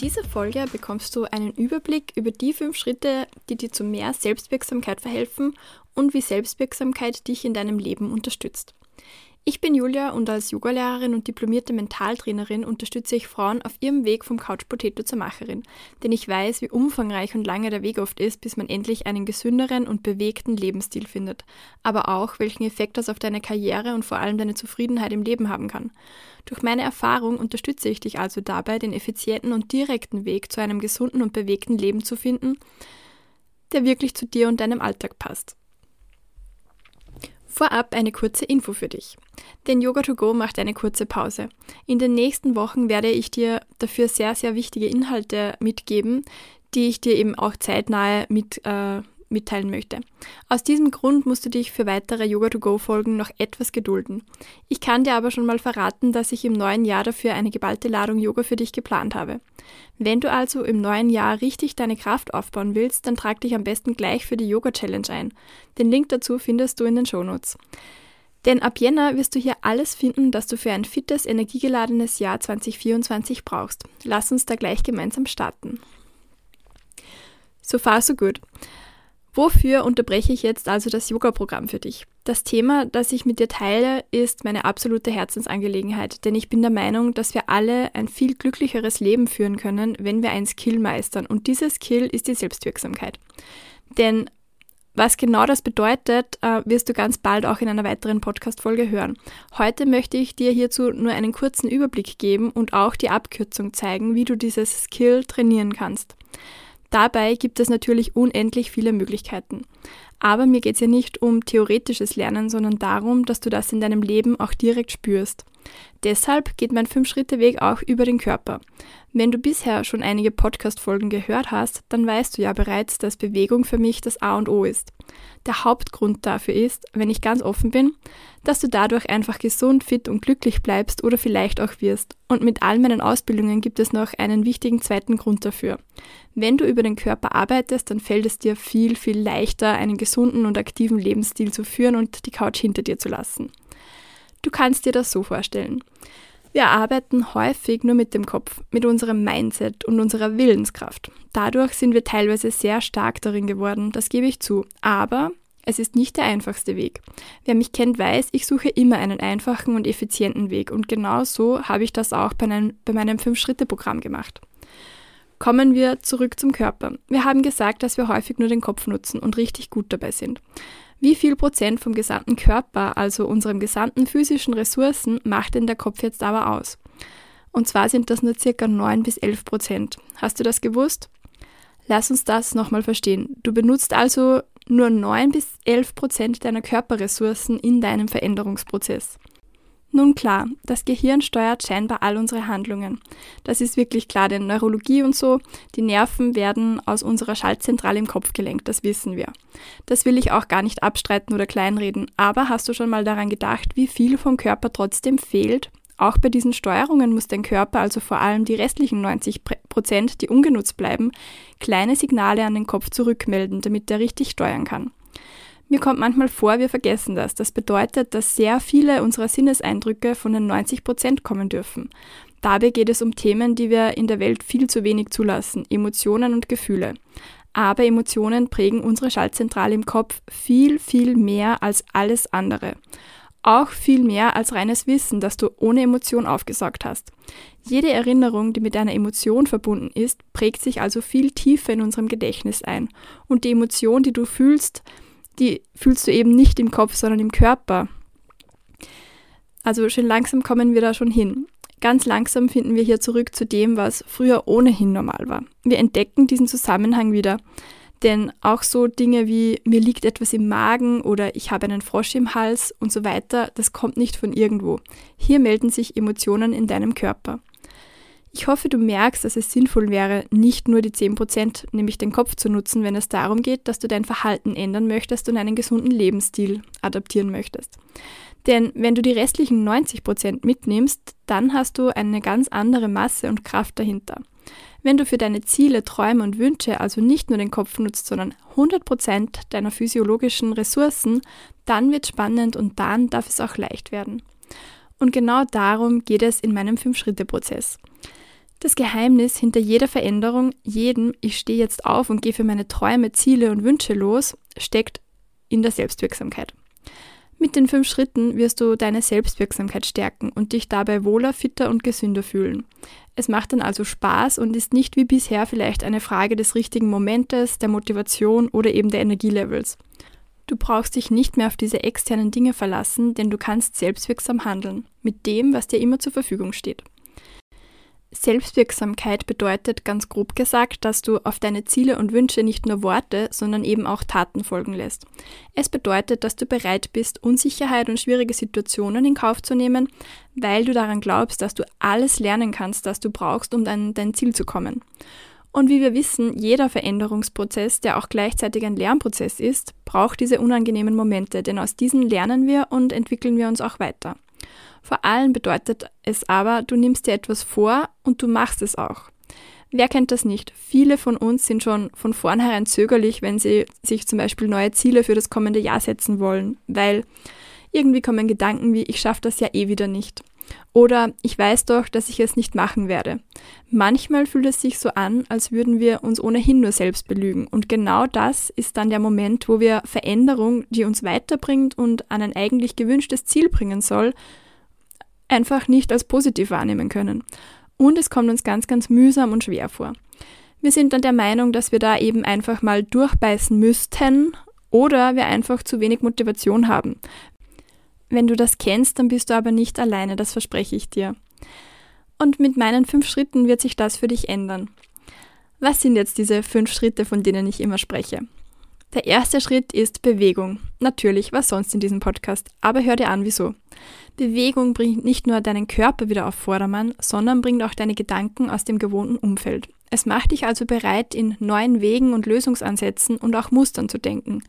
Dieser Folge bekommst du einen Überblick über die fünf Schritte, die dir zu mehr Selbstwirksamkeit verhelfen und wie Selbstwirksamkeit dich in deinem Leben unterstützt. Ich bin Julia und als Yogalehrerin und diplomierte Mentaltrainerin unterstütze ich Frauen auf ihrem Weg vom Couch Potato zur Macherin, denn ich weiß, wie umfangreich und lange der Weg oft ist, bis man endlich einen gesünderen und bewegten Lebensstil findet, aber auch welchen Effekt das auf deine Karriere und vor allem deine Zufriedenheit im Leben haben kann. Durch meine Erfahrung unterstütze ich dich also dabei, den effizienten und direkten Weg zu einem gesunden und bewegten Leben zu finden, der wirklich zu dir und deinem Alltag passt. Vorab eine kurze Info für dich. Denn Yoga to Go macht eine kurze Pause. In den nächsten Wochen werde ich dir dafür sehr, sehr wichtige Inhalte mitgeben, die ich dir eben auch zeitnahe mit, äh, mitteilen möchte. Aus diesem Grund musst du dich für weitere Yoga-to-Go-Folgen noch etwas gedulden. Ich kann dir aber schon mal verraten, dass ich im neuen Jahr dafür eine geballte Ladung Yoga für dich geplant habe. Wenn du also im neuen Jahr richtig deine Kraft aufbauen willst, dann trag dich am besten gleich für die Yoga-Challenge ein. Den Link dazu findest du in den Shownotes. Denn ab Jänner wirst du hier alles finden, das du für ein fittes, energiegeladenes Jahr 2024 brauchst. Lass uns da gleich gemeinsam starten. So far, so gut. Wofür unterbreche ich jetzt also das Yoga-Programm für dich? Das Thema, das ich mit dir teile, ist meine absolute Herzensangelegenheit, denn ich bin der Meinung, dass wir alle ein viel glücklicheres Leben führen können, wenn wir ein Skill meistern. Und dieses Skill ist die Selbstwirksamkeit. Denn was genau das bedeutet, äh, wirst du ganz bald auch in einer weiteren Podcast-Folge hören. Heute möchte ich dir hierzu nur einen kurzen Überblick geben und auch die Abkürzung zeigen, wie du dieses Skill trainieren kannst. Dabei gibt es natürlich unendlich viele Möglichkeiten. Aber mir geht es ja nicht um theoretisches Lernen, sondern darum, dass du das in deinem Leben auch direkt spürst. Deshalb geht mein Fünf-Schritte-Weg auch über den Körper. Wenn du bisher schon einige Podcast-Folgen gehört hast, dann weißt du ja bereits, dass Bewegung für mich das A und O ist. Der Hauptgrund dafür ist, wenn ich ganz offen bin, dass du dadurch einfach gesund, fit und glücklich bleibst oder vielleicht auch wirst. Und mit all meinen Ausbildungen gibt es noch einen wichtigen zweiten Grund dafür. Wenn du über den Körper arbeitest, dann fällt es dir viel, viel leichter, einen gesunden und aktiven Lebensstil zu führen und die Couch hinter dir zu lassen. Du kannst dir das so vorstellen. Wir arbeiten häufig nur mit dem Kopf, mit unserem Mindset und unserer Willenskraft. Dadurch sind wir teilweise sehr stark darin geworden, das gebe ich zu. Aber es ist nicht der einfachste Weg. Wer mich kennt, weiß, ich suche immer einen einfachen und effizienten Weg und genau so habe ich das auch bei, einem, bei meinem Fünf-Schritte-Programm gemacht. Kommen wir zurück zum Körper. Wir haben gesagt, dass wir häufig nur den Kopf nutzen und richtig gut dabei sind. Wie viel Prozent vom gesamten Körper, also unserem gesamten physischen Ressourcen, macht denn der Kopf jetzt aber aus? Und zwar sind das nur circa 9 bis 11 Prozent. Hast du das gewusst? Lass uns das nochmal verstehen. Du benutzt also nur 9 bis 11 Prozent deiner Körperressourcen in deinem Veränderungsprozess. Nun klar, das Gehirn steuert scheinbar all unsere Handlungen. Das ist wirklich klar, denn Neurologie und so, die Nerven werden aus unserer Schaltzentrale im Kopf gelenkt, das wissen wir. Das will ich auch gar nicht abstreiten oder kleinreden, aber hast du schon mal daran gedacht, wie viel vom Körper trotzdem fehlt? Auch bei diesen Steuerungen muss dein Körper, also vor allem die restlichen 90 Prozent, die ungenutzt bleiben, kleine Signale an den Kopf zurückmelden, damit er richtig steuern kann. Mir kommt manchmal vor, wir vergessen das. Das bedeutet, dass sehr viele unserer Sinneseindrücke von den 90 Prozent kommen dürfen. Dabei geht es um Themen, die wir in der Welt viel zu wenig zulassen, Emotionen und Gefühle. Aber Emotionen prägen unsere Schaltzentrale im Kopf viel, viel mehr als alles andere. Auch viel mehr als reines Wissen, das du ohne Emotion aufgesaugt hast. Jede Erinnerung, die mit einer Emotion verbunden ist, prägt sich also viel tiefer in unserem Gedächtnis ein. Und die Emotion, die du fühlst, die fühlst du eben nicht im Kopf, sondern im Körper. Also schön langsam kommen wir da schon hin. Ganz langsam finden wir hier zurück zu dem, was früher ohnehin normal war. Wir entdecken diesen Zusammenhang wieder. Denn auch so Dinge wie mir liegt etwas im Magen oder ich habe einen Frosch im Hals und so weiter, das kommt nicht von irgendwo. Hier melden sich Emotionen in deinem Körper. Ich hoffe, du merkst, dass es sinnvoll wäre, nicht nur die 10%, nämlich den Kopf zu nutzen, wenn es darum geht, dass du dein Verhalten ändern möchtest und einen gesunden Lebensstil adaptieren möchtest. Denn wenn du die restlichen 90% mitnimmst, dann hast du eine ganz andere Masse und Kraft dahinter. Wenn du für deine Ziele, Träume und Wünsche also nicht nur den Kopf nutzt, sondern 100% deiner physiologischen Ressourcen, dann wird spannend und dann darf es auch leicht werden. Und genau darum geht es in meinem Fünf-Schritte-Prozess. Das Geheimnis hinter jeder Veränderung, jedem Ich stehe jetzt auf und gehe für meine Träume, Ziele und Wünsche los, steckt in der Selbstwirksamkeit. Mit den fünf Schritten wirst du deine Selbstwirksamkeit stärken und dich dabei wohler, fitter und gesünder fühlen. Es macht dann also Spaß und ist nicht wie bisher vielleicht eine Frage des richtigen Momentes, der Motivation oder eben der Energielevels. Du brauchst dich nicht mehr auf diese externen Dinge verlassen, denn du kannst selbstwirksam handeln, mit dem, was dir immer zur Verfügung steht. Selbstwirksamkeit bedeutet ganz grob gesagt, dass du auf deine Ziele und Wünsche nicht nur Worte, sondern eben auch Taten folgen lässt. Es bedeutet, dass du bereit bist, Unsicherheit und schwierige Situationen in Kauf zu nehmen, weil du daran glaubst, dass du alles lernen kannst, das du brauchst, um an dein Ziel zu kommen. Und wie wir wissen, jeder Veränderungsprozess, der auch gleichzeitig ein Lernprozess ist, braucht diese unangenehmen Momente, denn aus diesen lernen wir und entwickeln wir uns auch weiter. Vor allem bedeutet es aber, du nimmst dir etwas vor und du machst es auch. Wer kennt das nicht? Viele von uns sind schon von vornherein zögerlich, wenn sie sich zum Beispiel neue Ziele für das kommende Jahr setzen wollen, weil irgendwie kommen Gedanken wie, ich schaffe das ja eh wieder nicht. Oder ich weiß doch, dass ich es nicht machen werde. Manchmal fühlt es sich so an, als würden wir uns ohnehin nur selbst belügen. Und genau das ist dann der Moment, wo wir Veränderung, die uns weiterbringt und an ein eigentlich gewünschtes Ziel bringen soll, einfach nicht als positiv wahrnehmen können. Und es kommt uns ganz, ganz mühsam und schwer vor. Wir sind dann der Meinung, dass wir da eben einfach mal durchbeißen müssten oder wir einfach zu wenig Motivation haben. Wenn du das kennst, dann bist du aber nicht alleine, das verspreche ich dir. Und mit meinen fünf Schritten wird sich das für dich ändern. Was sind jetzt diese fünf Schritte, von denen ich immer spreche? Der erste Schritt ist Bewegung. Natürlich, was sonst in diesem Podcast, aber hör dir an, wieso. Bewegung bringt nicht nur deinen Körper wieder auf Vordermann, sondern bringt auch deine Gedanken aus dem gewohnten Umfeld. Es macht dich also bereit, in neuen Wegen und Lösungsansätzen und auch Mustern zu denken.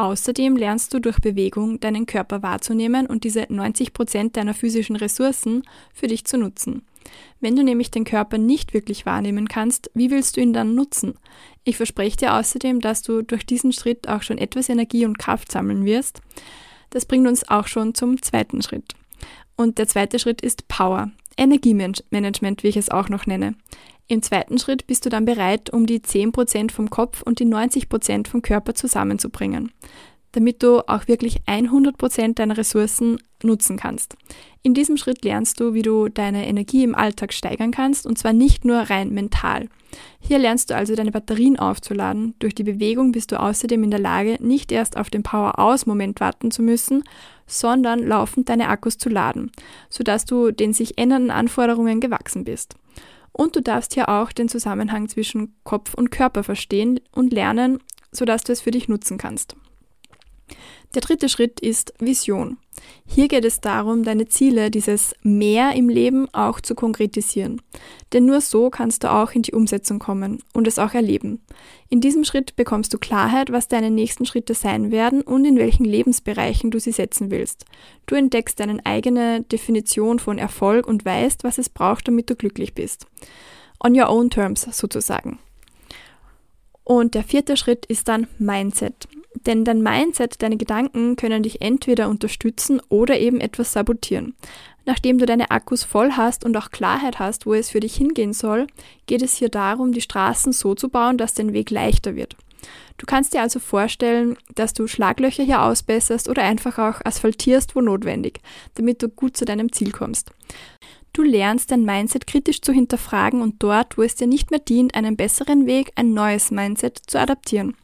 Außerdem lernst du durch Bewegung deinen Körper wahrzunehmen und diese 90 Prozent deiner physischen Ressourcen für dich zu nutzen. Wenn du nämlich den Körper nicht wirklich wahrnehmen kannst, wie willst du ihn dann nutzen? Ich verspreche dir außerdem, dass du durch diesen Schritt auch schon etwas Energie und Kraft sammeln wirst. Das bringt uns auch schon zum zweiten Schritt. Und der zweite Schritt ist Power. Energiemanagement, wie ich es auch noch nenne. Im zweiten Schritt bist du dann bereit, um die 10% vom Kopf und die 90% vom Körper zusammenzubringen, damit du auch wirklich 100% deiner Ressourcen nutzen kannst. In diesem Schritt lernst du, wie du deine Energie im Alltag steigern kannst und zwar nicht nur rein mental. Hier lernst du also deine Batterien aufzuladen. Durch die Bewegung bist du außerdem in der Lage, nicht erst auf den Power-Aus-Moment warten zu müssen, sondern laufend deine Akkus zu laden, sodass du den sich ändernden Anforderungen gewachsen bist. Und du darfst hier auch den Zusammenhang zwischen Kopf und Körper verstehen und lernen, sodass du es für dich nutzen kannst. Der dritte Schritt ist Vision. Hier geht es darum, deine Ziele, dieses Mehr im Leben auch zu konkretisieren. Denn nur so kannst du auch in die Umsetzung kommen und es auch erleben. In diesem Schritt bekommst du Klarheit, was deine nächsten Schritte sein werden und in welchen Lebensbereichen du sie setzen willst. Du entdeckst deine eigene Definition von Erfolg und weißt, was es braucht, damit du glücklich bist. On your own terms sozusagen. Und der vierte Schritt ist dann Mindset. Denn dein Mindset, deine Gedanken können dich entweder unterstützen oder eben etwas sabotieren. Nachdem du deine Akkus voll hast und auch Klarheit hast, wo es für dich hingehen soll, geht es hier darum, die Straßen so zu bauen, dass dein Weg leichter wird. Du kannst dir also vorstellen, dass du Schlaglöcher hier ausbesserst oder einfach auch asphaltierst, wo notwendig, damit du gut zu deinem Ziel kommst. Du lernst dein Mindset kritisch zu hinterfragen und dort, wo es dir nicht mehr dient, einen besseren Weg, ein neues Mindset zu adaptieren.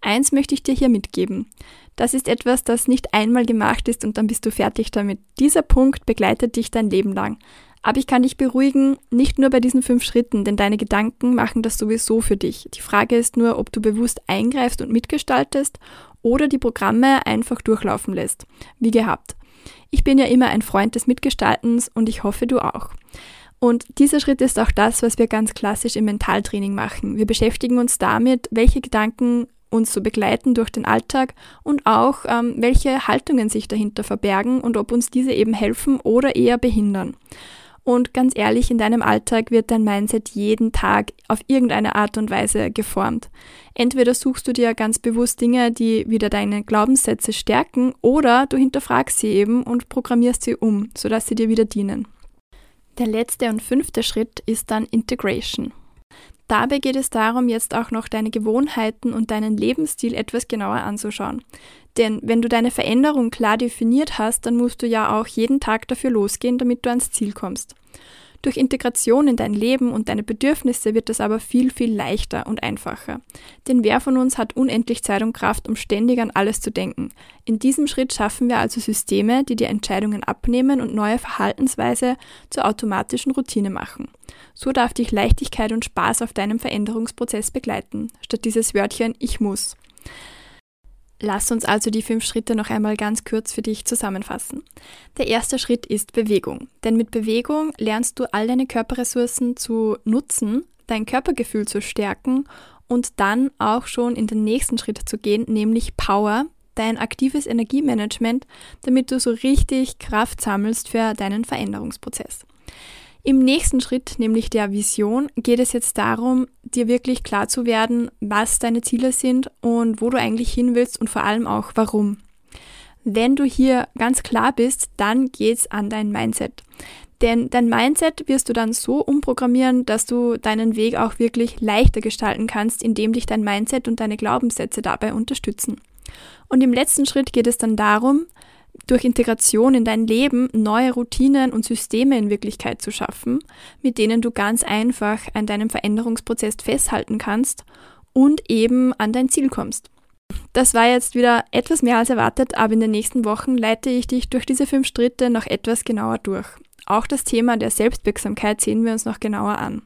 Eins möchte ich dir hier mitgeben. Das ist etwas, das nicht einmal gemacht ist und dann bist du fertig damit. Dieser Punkt begleitet dich dein Leben lang. Aber ich kann dich beruhigen, nicht nur bei diesen fünf Schritten, denn deine Gedanken machen das sowieso für dich. Die Frage ist nur, ob du bewusst eingreifst und mitgestaltest oder die Programme einfach durchlaufen lässt. Wie gehabt. Ich bin ja immer ein Freund des Mitgestaltens und ich hoffe du auch. Und dieser Schritt ist auch das, was wir ganz klassisch im Mentaltraining machen. Wir beschäftigen uns damit, welche Gedanken uns so begleiten durch den Alltag und auch ähm, welche Haltungen sich dahinter verbergen und ob uns diese eben helfen oder eher behindern. Und ganz ehrlich, in deinem Alltag wird dein Mindset jeden Tag auf irgendeine Art und Weise geformt. Entweder suchst du dir ganz bewusst Dinge, die wieder deine Glaubenssätze stärken, oder du hinterfragst sie eben und programmierst sie um, sodass sie dir wieder dienen. Der letzte und fünfte Schritt ist dann Integration. Dabei geht es darum, jetzt auch noch deine Gewohnheiten und deinen Lebensstil etwas genauer anzuschauen. Denn wenn du deine Veränderung klar definiert hast, dann musst du ja auch jeden Tag dafür losgehen, damit du ans Ziel kommst. Durch Integration in dein Leben und deine Bedürfnisse wird das aber viel, viel leichter und einfacher. Denn wer von uns hat unendlich Zeit und Kraft, um ständig an alles zu denken? In diesem Schritt schaffen wir also Systeme, die dir Entscheidungen abnehmen und neue Verhaltensweise zur automatischen Routine machen. So darf dich Leichtigkeit und Spaß auf deinem Veränderungsprozess begleiten, statt dieses Wörtchen Ich muss. Lass uns also die fünf Schritte noch einmal ganz kurz für dich zusammenfassen. Der erste Schritt ist Bewegung. Denn mit Bewegung lernst du all deine Körperressourcen zu nutzen, dein Körpergefühl zu stärken und dann auch schon in den nächsten Schritt zu gehen, nämlich Power, dein aktives Energiemanagement, damit du so richtig Kraft sammelst für deinen Veränderungsprozess. Im nächsten Schritt, nämlich der Vision, geht es jetzt darum, dir wirklich klar zu werden, was deine Ziele sind und wo du eigentlich hin willst und vor allem auch warum. Wenn du hier ganz klar bist, dann geht's an dein Mindset. Denn dein Mindset wirst du dann so umprogrammieren, dass du deinen Weg auch wirklich leichter gestalten kannst, indem dich dein Mindset und deine Glaubenssätze dabei unterstützen. Und im letzten Schritt geht es dann darum, durch Integration in dein Leben neue Routinen und Systeme in Wirklichkeit zu schaffen, mit denen du ganz einfach an deinem Veränderungsprozess festhalten kannst und eben an dein Ziel kommst. Das war jetzt wieder etwas mehr als erwartet, aber in den nächsten Wochen leite ich dich durch diese fünf Schritte noch etwas genauer durch. Auch das Thema der Selbstwirksamkeit sehen wir uns noch genauer an.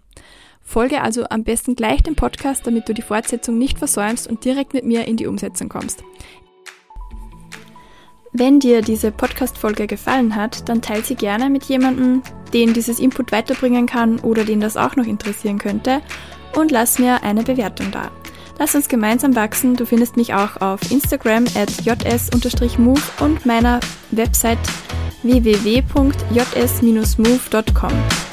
Folge also am besten gleich dem Podcast, damit du die Fortsetzung nicht versäumst und direkt mit mir in die Umsetzung kommst. Wenn dir diese Podcast-Folge gefallen hat, dann teile sie gerne mit jemandem, den dieses Input weiterbringen kann oder den das auch noch interessieren könnte und lass mir eine Bewertung da. Lass uns gemeinsam wachsen. Du findest mich auch auf Instagram at js-move und meiner Website www.js-move.com.